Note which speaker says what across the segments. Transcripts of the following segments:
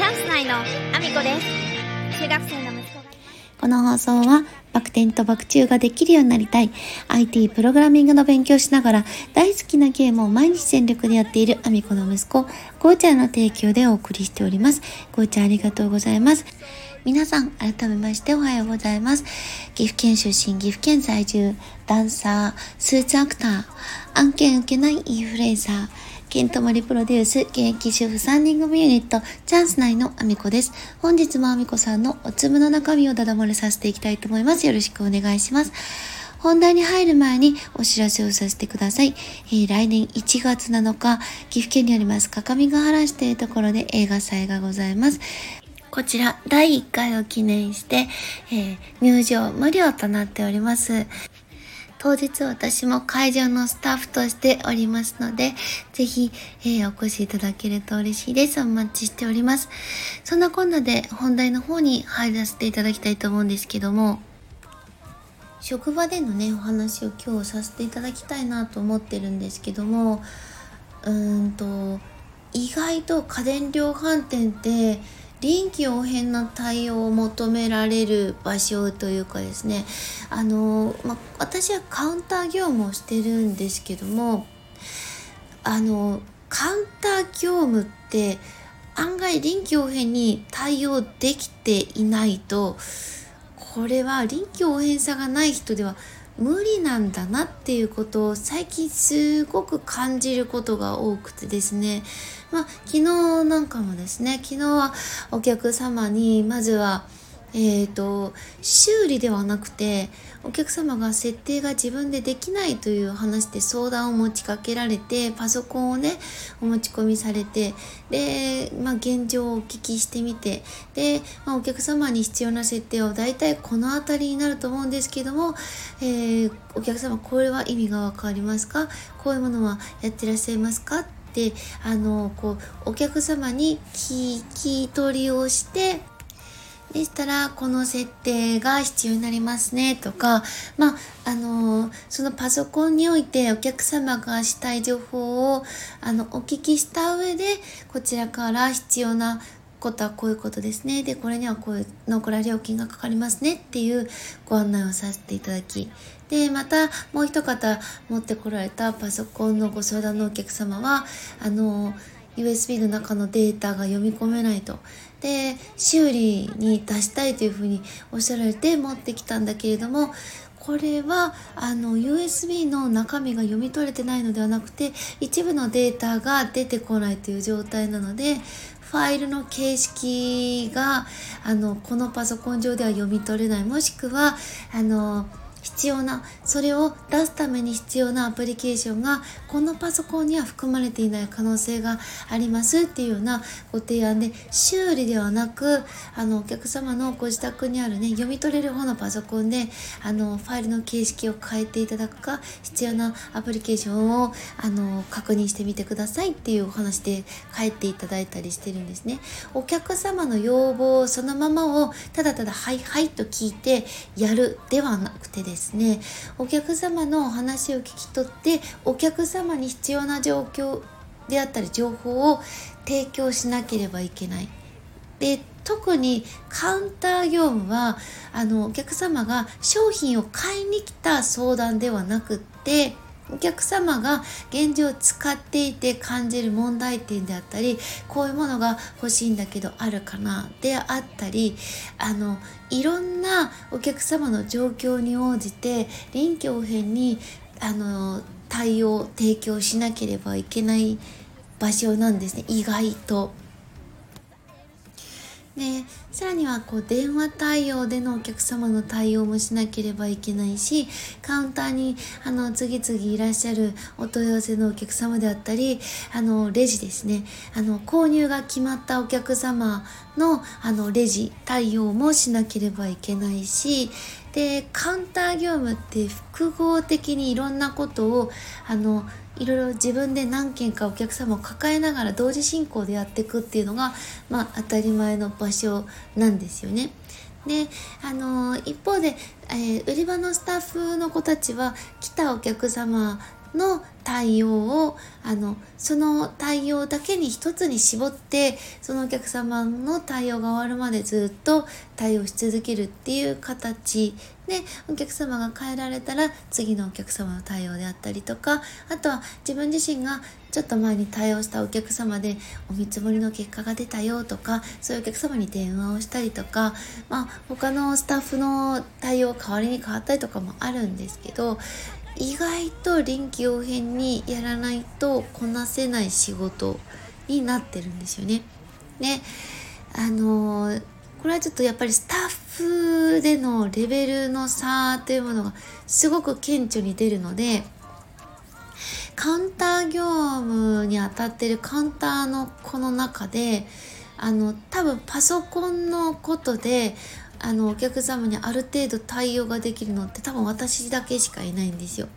Speaker 1: チャンス内のアミコです中学生の息子が
Speaker 2: この放送はバク転とバク宙ができるようになりたい IT プログラミングの勉強しながら大好きなゲームを毎日全力でやっているアミコの息子、ゴーちゃんの提供でお送りしております。ゴーちゃんありがとうございます。皆さん、改めましておはようございます。岐阜県出身、岐阜県在住、ダンサー、スーツアクター、案件受けないインフルエンサー、ケントモリプロデュース、現役主婦3人組ユニット、チャンス内のアミコです。本日もアミコさんのお粒の中身をダダ漏れさせていきたいと思います。よろしくお願いします。本題に入る前にお知らせをさせてください。えー来年1月7日、岐阜県にあります、各務原市というところで映画祭がございます。こちら、第1回を記念して、えー入場無料となっております。当日私も会場のスタッフとしておりますので、ぜひ、えーお越しいただけると嬉しいです。お待ちしております。そんなこんなで本題の方に入らせていただきたいと思うんですけども、職場でのね、お話を今日させていただきたいなと思ってるんですけども、うーんと、意外と家電量販店って臨機応変な対応を求められる場所というかですね。あの、ま、私はカウンター業務をしてるんですけどもあのカウンター業務って案外臨機応変に対応できていないとこれは臨機応変さがない人では無理なんだなっていうことを最近すごく感じることが多くてですね。まあ昨日なんかもですね昨日はお客様にまずはえー、と修理ではなくてお客様が設定が自分でできないという話で相談を持ちかけられてパソコンをねお持ち込みされてで、まあ、現状をお聞きしてみてで、まあ、お客様に必要な設定は大体この辺りになると思うんですけども、えーお客様これは意味がわかりますか？こういうものはやってらっしゃいますか？ってあのこうお客様に聞き取りをしてでしたら、この設定が必要になりますね、とか、まあ、あのそのパソコンにおいてお客様がしたい情報を、あの、お聞きした上で、こちらから必要なことはこういうことですね。で、これにはこういうのこれは料金がかかりますねっていうご案内をさせていただき、で、またもう一方持ってこられたパソコンのご相談のお客様は、あの USB の中のデータが読み込めないと。で、修理に出したいというふうにおっしゃられて持ってきたんだけれども、これはあの USB の中身が読み取れてないのではなくて一部のデータが出てこないという状態なのでファイルの形式があのこのパソコン上では読み取れない。もしくはあの必要なそれを出すために必要なアプリケーションがこのパソコンには含まれていない可能性があります。っていうようなご提案で修理ではなくあのお客様のご自宅にあるね読み取れる方のパソコンであのファイルの形式を変えていただくか必要なアプリケーションをあの確認してみてくださいっていうお話で帰っていただいたりしてるんですね。お客様の要望そのままをただただはいはいと聞いてやるではなくてですね。お客様のお話を聞き取ってお客様に必要な状況であったり情報を提供しなければいけない。で特にカウンター業務はあのお客様が商品を買いに来た相談ではなくってお客様が現状使っていて感じる問題点であったりこういうものが欲しいんだけどあるかなであったりあのいろんなお客様の状況に応じて臨機応変にあの対応提供しなければいけない場所なんですね意外と。でさらにはこう電話対応でのお客様の対応もしなければいけないしカウンターにあの次々いらっしゃるお問い合わせのお客様であったりあのレジですね。あの購入が決まったお客様のあのレジ対応もしなければいけないしでカウンター業務って複合的にいろんなことをあのいろいろ自分で何件かお客様を抱えながら同時進行でやっていくっていうのが、まあ、当たり前の場所なんですよね。であの一方で、えー売り場のスタッフの子たちは来たお客様の対応をあのその対応だけに一つに絞ってそのお客様の対応が終わるまでずっと対応し続けるっていう形でお客様が変えられたら次のお客様の対応であったりとかあとは自分自身がちょっと前に対応したお客様でお見積もりの結果が出たよとかそういうお客様に電話をしたりとか、まあ、他のスタッフの対応代わりに変わったりとかもあるんですけど意外と臨機応変にやらないとこなせない仕事になってるんですよね。であのー、これはちょっとやっぱりスタッフでのレベルの差というものがすごく顕著に出るのでカウンター業務に当たってるカウンターのこの中であの多分パソコンのことであのお客様にある程度対応ができるのって多分私だけしかいないんですよ。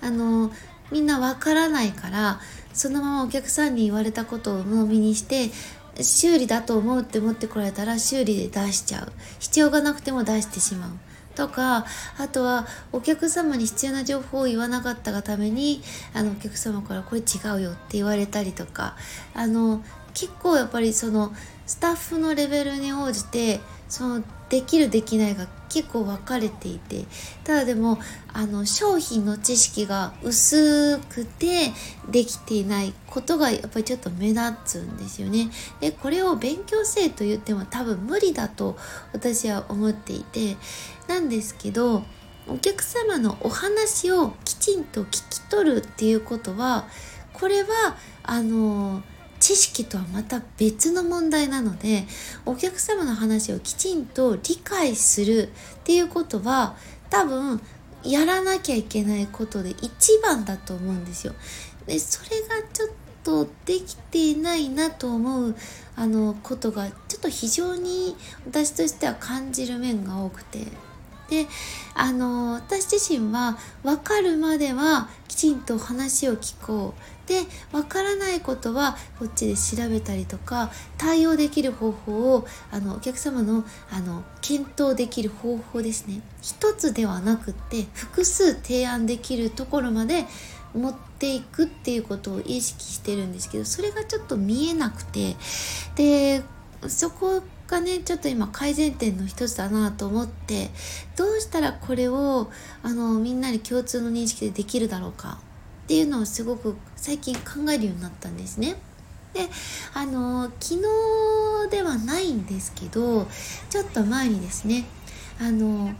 Speaker 2: あのみんなわからないからそのままお客さんに言われたことを鵜呑みにして修理だと思うって思ってこられたら修理で出しちゃう。必要がなくても出してしまう。とかあとはお客様に必要な情報を言わなかったがためにあのお客様からこれ違うよって言われたりとか。あの結構やっぱりそのスタッフのレベルに応じてそのできるできないが結構分かれていてただでもあの商品の知識が薄くてできていないことがやっぱりちょっと目立つんですよね。でこれを勉強せと言っても多分無理だと私は思っていてなんですけどお客様のお話をきちんと聞き取るっていうことはこれはあの知識とはまた別の問題なのでお客様の話をきちんと理解するっていうことは多分やらなきゃいけないことで一番だと思うんですよ。でそれがちょっとできていないなと思うあのことがちょっと非常に私としては感じる面が多くて。であの私自身は分かるまではきちんと話を聞こう。でわからないことはこっちで調べたりとか対応できる方法をあのお客様のあの検討できる方法ですね。一つではなくって複数提案できるところまで持っていくっていうことを意識してるんですけどそれがちょっと見えなくて。でそこがねちょっと今改善点の一つだなと思ってどうしたらこれをあのみんなに共通の認識でできるだろうかっていうのをすごく最近考えるようになったんですね。であの昨日ではないんですけどちょっと前にですねあの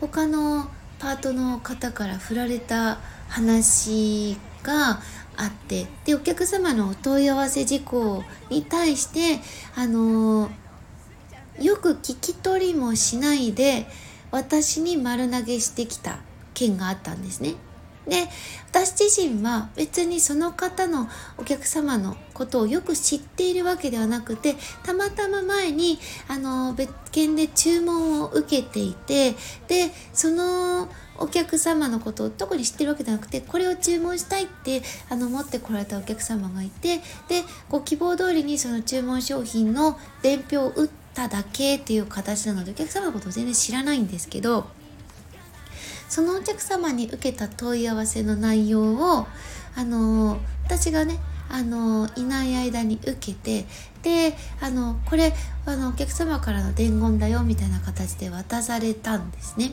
Speaker 2: 他のパートの方から振られた話があってでお客様のお問い合わせ事項に対してあのよく聞き取りもしないで私に丸投げしてきた件があったんですね。で私自身は別にその方のお客様のことをよく知っているわけではなくてたまたま前にあの別件で注文を受けていてでそのお客様のことを特に知ってるわけではなくてこれを注文したいってあの持ってこられたお客様がいてでご希望通りにその注文商品の伝票を打ってただけっていう形なのでお客様のことを全然知らないんですけどそのお客様に受けた問い合わせの内容をあの私がねあのいない間に受けてであのこれあのお客様からの伝言だよみたいな形で渡されたんですね。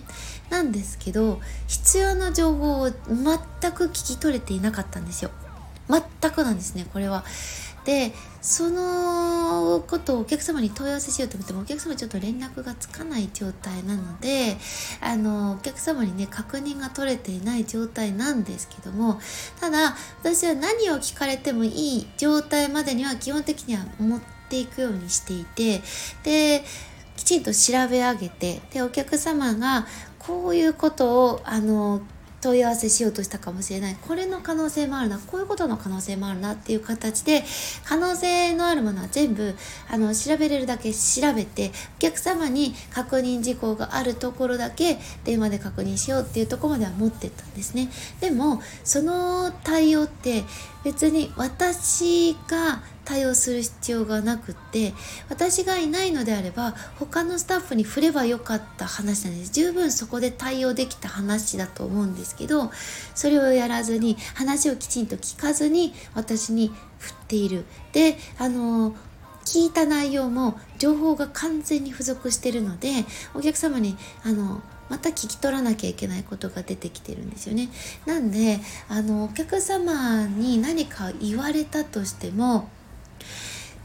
Speaker 2: なんですけど必要な情報を全く聞き取れていなかったんですよ。全くなんですねこれは。でそのことをお客様に問い合わせしようと思ってもお客様ちょっと連絡がつかない状態なのであのお客様にね確認が取れていない状態なんですけどもただ私は何を聞かれてもいい状態までには基本的には持っていくようにしていてできちんと調べ上げてでお客様がこういうことをあの問い合わせしようとしたかもしれない。これの可能性もあるな。こういうことの可能性もあるなっていう形で可能性のあるものは全部あの調べれるだけ調べてお客様に確認事項があるところだけ電話で確認しようっていうとこまでは持ってったんですね。でもその対応って別に私が対応する必要がなくって私がいないのであれば他のスタッフに振ればよかった話なんです。十分そこで対応できた話だと思うんですけどそれをやらずに話をきちんと聞かずに私に振っている。であの聞いた内容も情報が完全に付属してるのでお客様にあのまた聞き取らなきゃいけないことが出てきてるんですよね。なんであのお客様に何か言われたとしても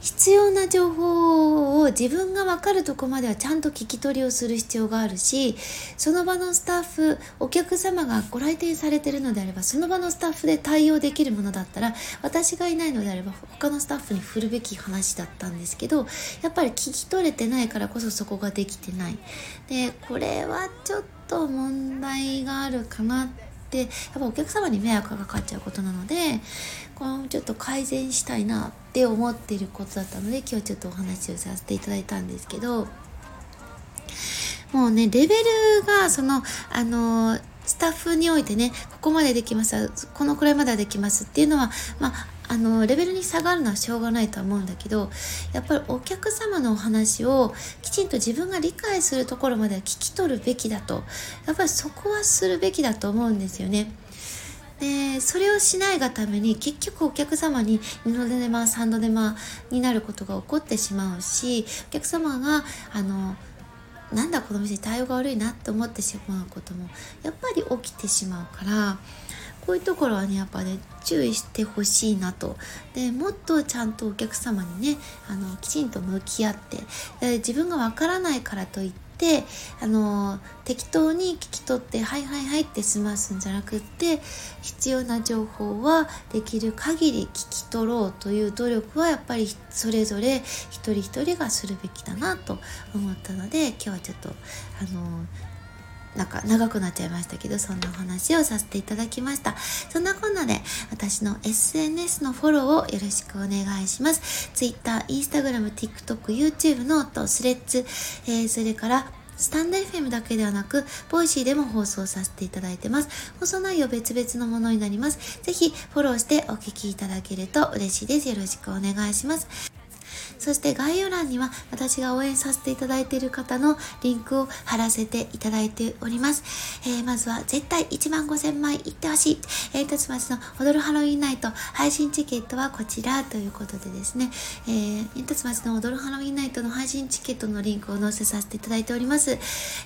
Speaker 2: 必要な情報を自分が分かるとこまではちゃんと聞き取りをする必要があるしその場のスタッフお客様がご来店されてるのであればその場のスタッフで対応できるものだったら私がいないのであれば他のスタッフに振るべき話だったんですけどやっぱり聞き取れてないからこそそこができてない。でこれはちょっと問題があるかなってってやっぱお客様に迷惑がかかっちゃうことなのでこれちょっと改善したいなって思ってることだったので今日ちょっとお話をさせていただいたんですけどもうねレベルがそのあのスタッフにおいてねここまでできますこのくらいまではできますっていうのはまああのレベルに下がるのはしょうがないとは思うんだけどやっぱりお客様のお話をきちんと自分が理解するところまでは聞き取るべきだとやっぱりそこはするべきだと思うんですよね。でそれをしないがために結局お客様に2度手間3度手間になることが起こってしまうしお客様があのなんだこの店対応が悪いなって思ってしまうこともやっぱり起きてしまうからこういうところはねやっぱね注意してほしいなと。でもっとちゃんとお客様にねあのきちんと向き合って自分がわからないからといってあの適当に聞き取って「はいはいはい」って済ますんじゃなくって必要な情報はできる限り聞き取ろうという努力はやっぱりそれぞれ一人一人がするべきだなと思ったので今日はちょっとあのなんか長くなっちゃいましたけど、そんなお話をさせていただきました。そんなこんなで私の SNS のフォローをよろしくお願いします。Twitter、Instagram、TikTok、YouTube のとスレッズ、えー、それからスタンド FM だけではなく、ボイシーでも放送させていただいてます。放送内容別々のものになります。ぜひフォローしてお聞きいただけると嬉しいです。よろしくお願いします。そして概要欄には私が応援させていただいている方のリンクを貼らせていただいております。えー、まずは絶対1万5000枚いってほしい。煙突町の踊るハロウィンナイト配信チケットはこちらということでですね、えー、煙突町の踊るハロウィンナイトの配信チケットのリンクを載せさせていただいております。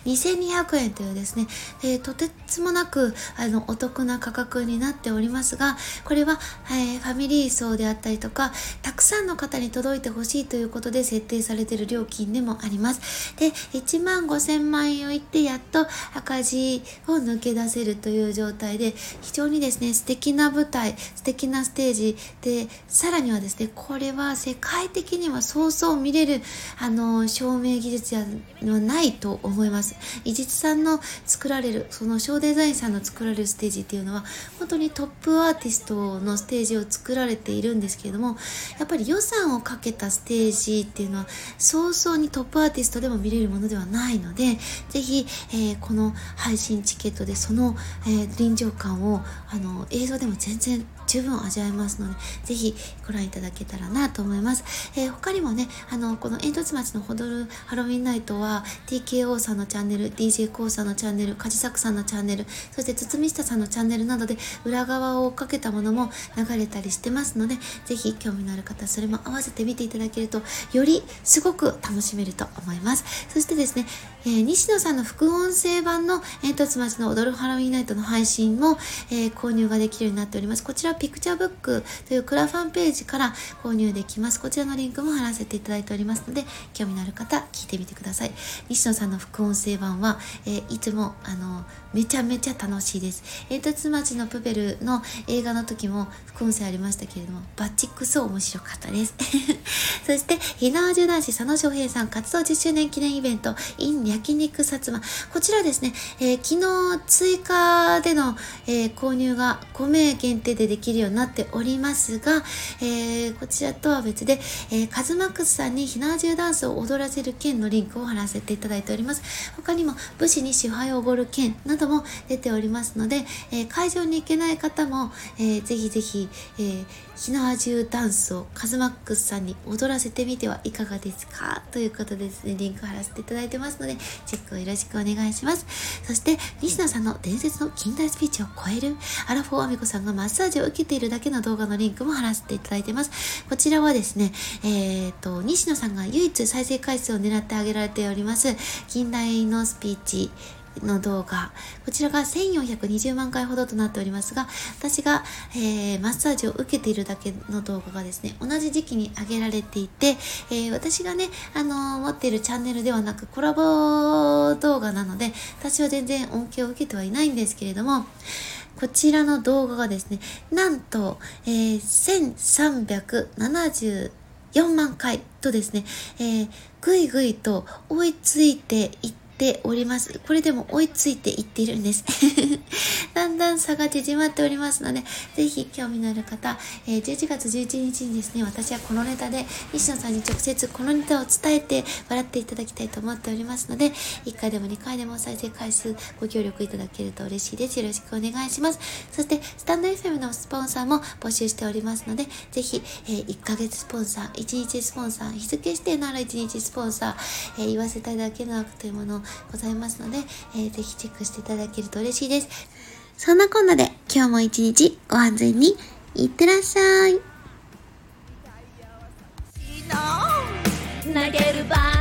Speaker 2: 2200円というですね、えー、とてつもなくあのお得な価格になっておりますが、これは、えー、ファミリー層であったりとか、たくさんの方に届いてほしいということで設定されている料金でもあります。で、1万5000万円を言ってやっと赤字を抜け出せるという状態で、非常にですね、素敵な舞台、素敵なステージで、さらにはですね、これは世界的にはそうそう見れる、あの、照明技術はないと思います。伊実さんの作られる、そのショーデザインさんの作られるステージっていうのは、本当にトップアーティストのステージを作られているんですけれども、やっぱり予算をかけたステージテージっていうのは早々にトップアーティストでも見れるものではないのでぜひ、えー、この配信チケットでその、えー、臨場感をあの映像でも全然十分味わえますので、ぜひご覧いただけたらなと思います。えー、他にもね、あの、この煙突町の踊るハロウィンナイトは、TKO さんのチャンネル、DJ コーさんのチャンネル、カジサクさんのチャンネル、そして堤下さんのチャンネルなどで裏側を追っかけたものも流れたりしてますので、ぜひ興味のある方、それも合わせて見ていただけると、よりすごく楽しめると思います。そしてですね、えー、西野さんの副音声版の煙突町の踊るハロウィンナイトの配信も、えー、購入ができるようになっております。こちらピクチャーブックというクラファンページから購入できます。こちらのリンクも貼らせていただいておりますので、興味のある方、聞いてみてください。西野さんの副音声版は、えー、いつも、あの、めちゃめちゃ楽しいです。煙突町のプペルの映画の時も副音声ありましたけれども、バッチクソ面白かったです。そして、ひなわじゅ男子佐野翔平さん活動10周年記念イベント in 焼肉薩摩。こちらですね、えー、昨日追加での、えー、購入が5名限定でできるようになっておりますが、えー、こちらとは別で、えー、カズマックスさんにひなわじゅダンスを踊らせる件のリンクを貼らせていただいております。他にも武士に支配をおごる件なども出ておりますので、え会場に行けない方も、えー、ぜひぜひ、えー、ひなわじゅダンスをカズマックスさんに踊らせてみてはいかがですか？ということでですね、リンク貼らせていただいてますので、チェックをよろしくお願いします。そして、西野さんの伝説の近代スピーチを超える、アラフォーアミコさんがマッサージを受けているだけの動画のリンクも貼らせていただいてます。こちらはですね、えっ、ー、と、西野さんが唯一再生回数を狙ってあげられております、近代のスピーチ、の動画。こちらが1420万回ほどとなっておりますが、私が、えー、マッサージを受けているだけの動画がですね、同じ時期に上げられていて、えー、私がね、あのー、持っているチャンネルではなくコラボ動画なので、私は全然恩恵を受けてはいないんですけれども、こちらの動画がですね、なんと、えー、1374万回とですね、えー、ぐいぐいと追いついていってております。これでも追いついていっているんです。だんだん差が縮まっておりますので、ぜひ興味のある方、えー、11月11日にですね、私はこのネタで西野さんに直接このネタを伝えて笑っていただきたいと思っておりますので、1回でも2回でも再生回数ご協力いただけると嬉しいです。よろしくお願いします。そして、スタンド FM のスポンサーも募集しておりますので、ぜひ、えー、1ヶ月スポンサー、1日スポンサー、日付指定のある1日スポンサー、えー、言わせたいだけの悪というものをございますので、えー、ぜひチェックしていただけると嬉しいです。そんなこんなで今日も一日ご安全にいってらっしゃい。投げ